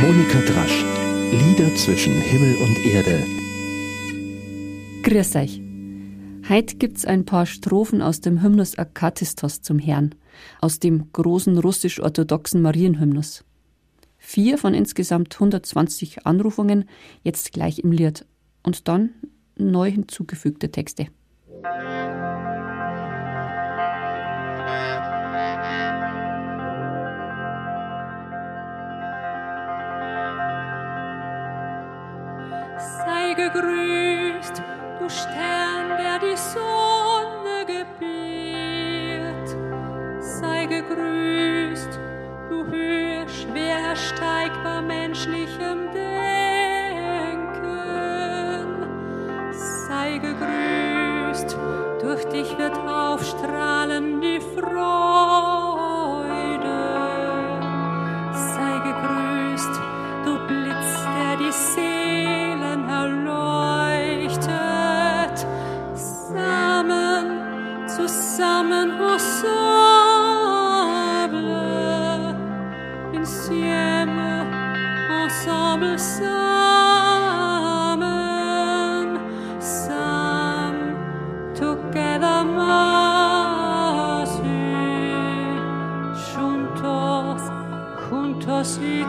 Monika Drasch. Lieder zwischen Himmel und Erde. Grüß euch. Heute gibt's ein paar Strophen aus dem Hymnus Akatistos zum Herrn, aus dem großen russisch-orthodoxen Marienhymnus. Vier von insgesamt 120 Anrufungen, jetzt gleich im Lied. Und dann neu hinzugefügte Texte. Gegrüßt, du Stern, der die Sonne gebiert. Sei gegrüßt, du Höhe schwer ersteigbar menschlichem Denken. Sei gegrüßt, durch dich wird aufstrahlen insieme, ensemble, zusammen, sam, together, masu, juntos, juntos y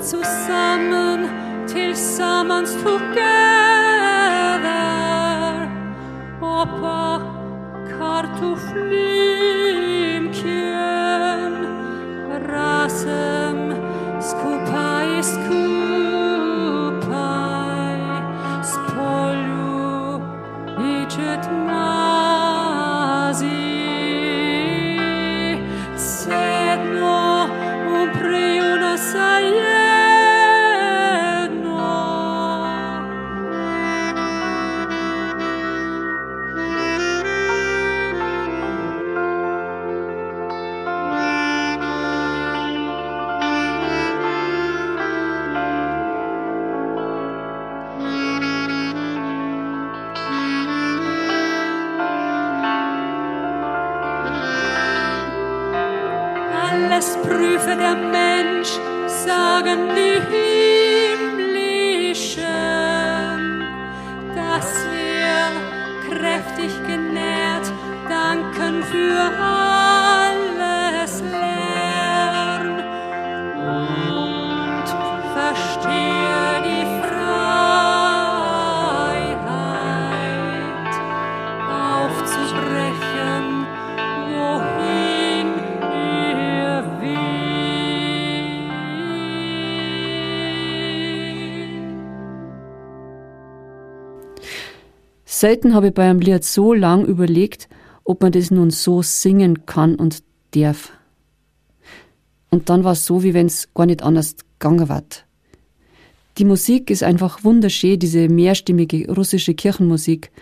zusammen, till summons together, Opa, kartoflimkien, Alles prüfe der Mensch, sagen die Himmlischen, dass wir kräftig genährt danken für alles Selten habe ich bei einem Lied so lang überlegt, ob man das nun so singen kann und darf. Und dann war es so, wie wenn es gar nicht anders gegangen war. Die Musik ist einfach wunderschön, diese mehrstimmige russische Kirchenmusik.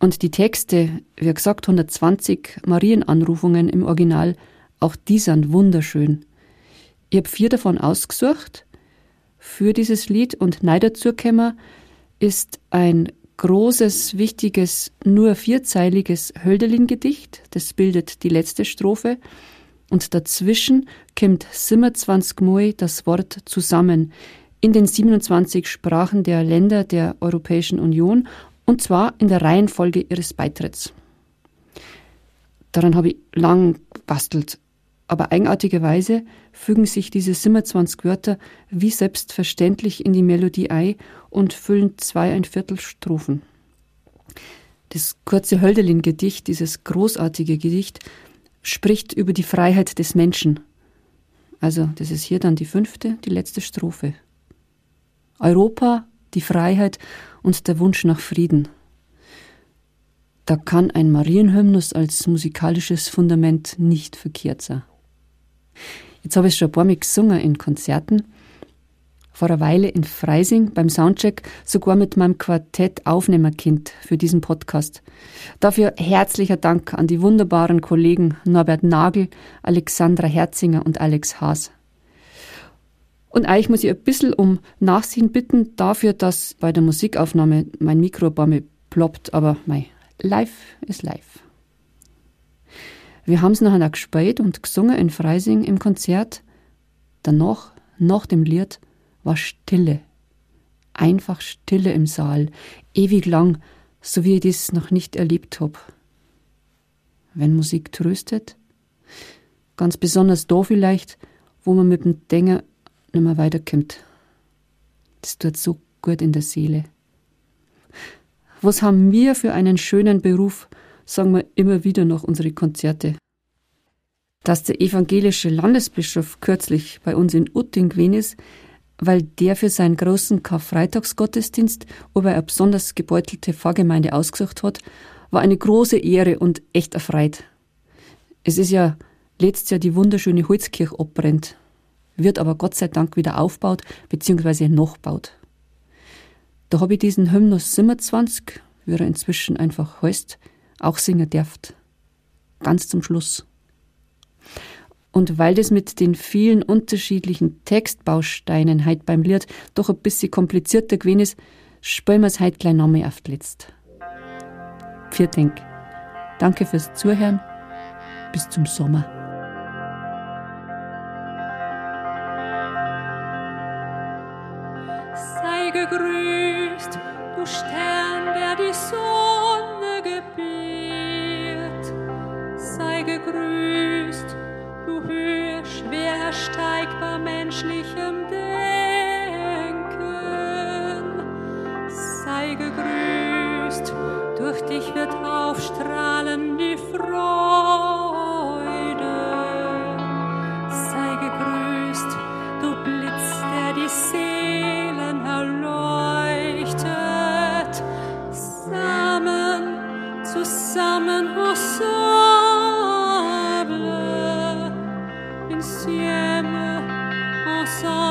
Und die Texte, wie gesagt, 120 Marienanrufungen im Original, auch die sind wunderschön. Ich habe vier davon ausgesucht für dieses Lied und neu dazugekommen ist ein großes, wichtiges, nur vierzeiliges Hölderlin-Gedicht. Das bildet die letzte Strophe. Und dazwischen kommt 27 Mal das Wort zusammen in den 27 Sprachen der Länder der Europäischen Union und zwar in der Reihenfolge ihres Beitritts. Daran habe ich lang bastelt, aber eigenartigerweise fügen sich diese 27 Wörter wie selbstverständlich in die Melodie ein und füllen zwei ein Viertel Strophen. Das kurze Hölderlin-Gedicht, dieses großartige Gedicht, spricht über die Freiheit des Menschen. Also, das ist hier dann die fünfte, die letzte Strophe. Europa, die Freiheit und der Wunsch nach Frieden. Da kann ein Marienhymnus als musikalisches Fundament nicht verkehrt sein. Jetzt habe ich schon ein paar Mal gesungen in Konzerten. Vor einer Weile in Freising beim Soundcheck sogar mit meinem Quartett Aufnehmerkind für diesen Podcast. Dafür herzlicher Dank an die wunderbaren Kollegen Norbert Nagel, Alexandra Herzinger und Alex Haas. Und eigentlich muss ich ein bisschen um Nachsehen bitten dafür, dass bei der Musikaufnahme mein Mikro paar Mal ploppt, aber mei, live ist live. Wir haben es nachher gespielt und gesungen in Freising im Konzert. Danach, nach dem Lied, war Stille. Einfach Stille im Saal, ewig lang, so wie ich das noch nicht erlebt habe. Wenn Musik tröstet, ganz besonders da vielleicht, wo man mit dem Denken nicht mehr weiterkommt. Das tut so gut in der Seele. Was haben wir für einen schönen Beruf, sagen wir immer wieder nach unsere Konzerte. Dass der evangelische Landesbischof kürzlich bei uns in Utting gewesen ist, weil der für seinen großen Karfreitagsgottesdienst über eine besonders gebeutelte Pfarrgemeinde ausgesucht hat, war eine große Ehre und echt erfreut. Es ist ja letztes Jahr die wunderschöne Holzkirche abbrennt, wird aber Gott sei Dank wieder aufbaut bzw. nachbaut. Da habe ich diesen Hymnus 27, wie er inzwischen einfach heißt, auch singen dürft. Ganz zum Schluss. Und weil das mit den vielen unterschiedlichen Textbausteinen halt beim Lied doch ein bisschen komplizierter gewesen ist, spielen wir es heute gleich nochmal auf Letzt. Viertink. Danke fürs Zuhören. Bis zum Sommer. Sei gegrüßt, du Höhe schwer ersteigbar menschlichem Denken. Sei gegrüßt, durch dich wird aufstrahlen die Freude.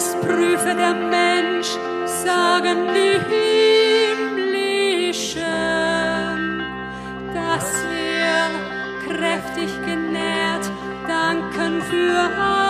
Alles prüfe der Mensch, sagen die Himmlischen, dass wir kräftig genährt danken für alles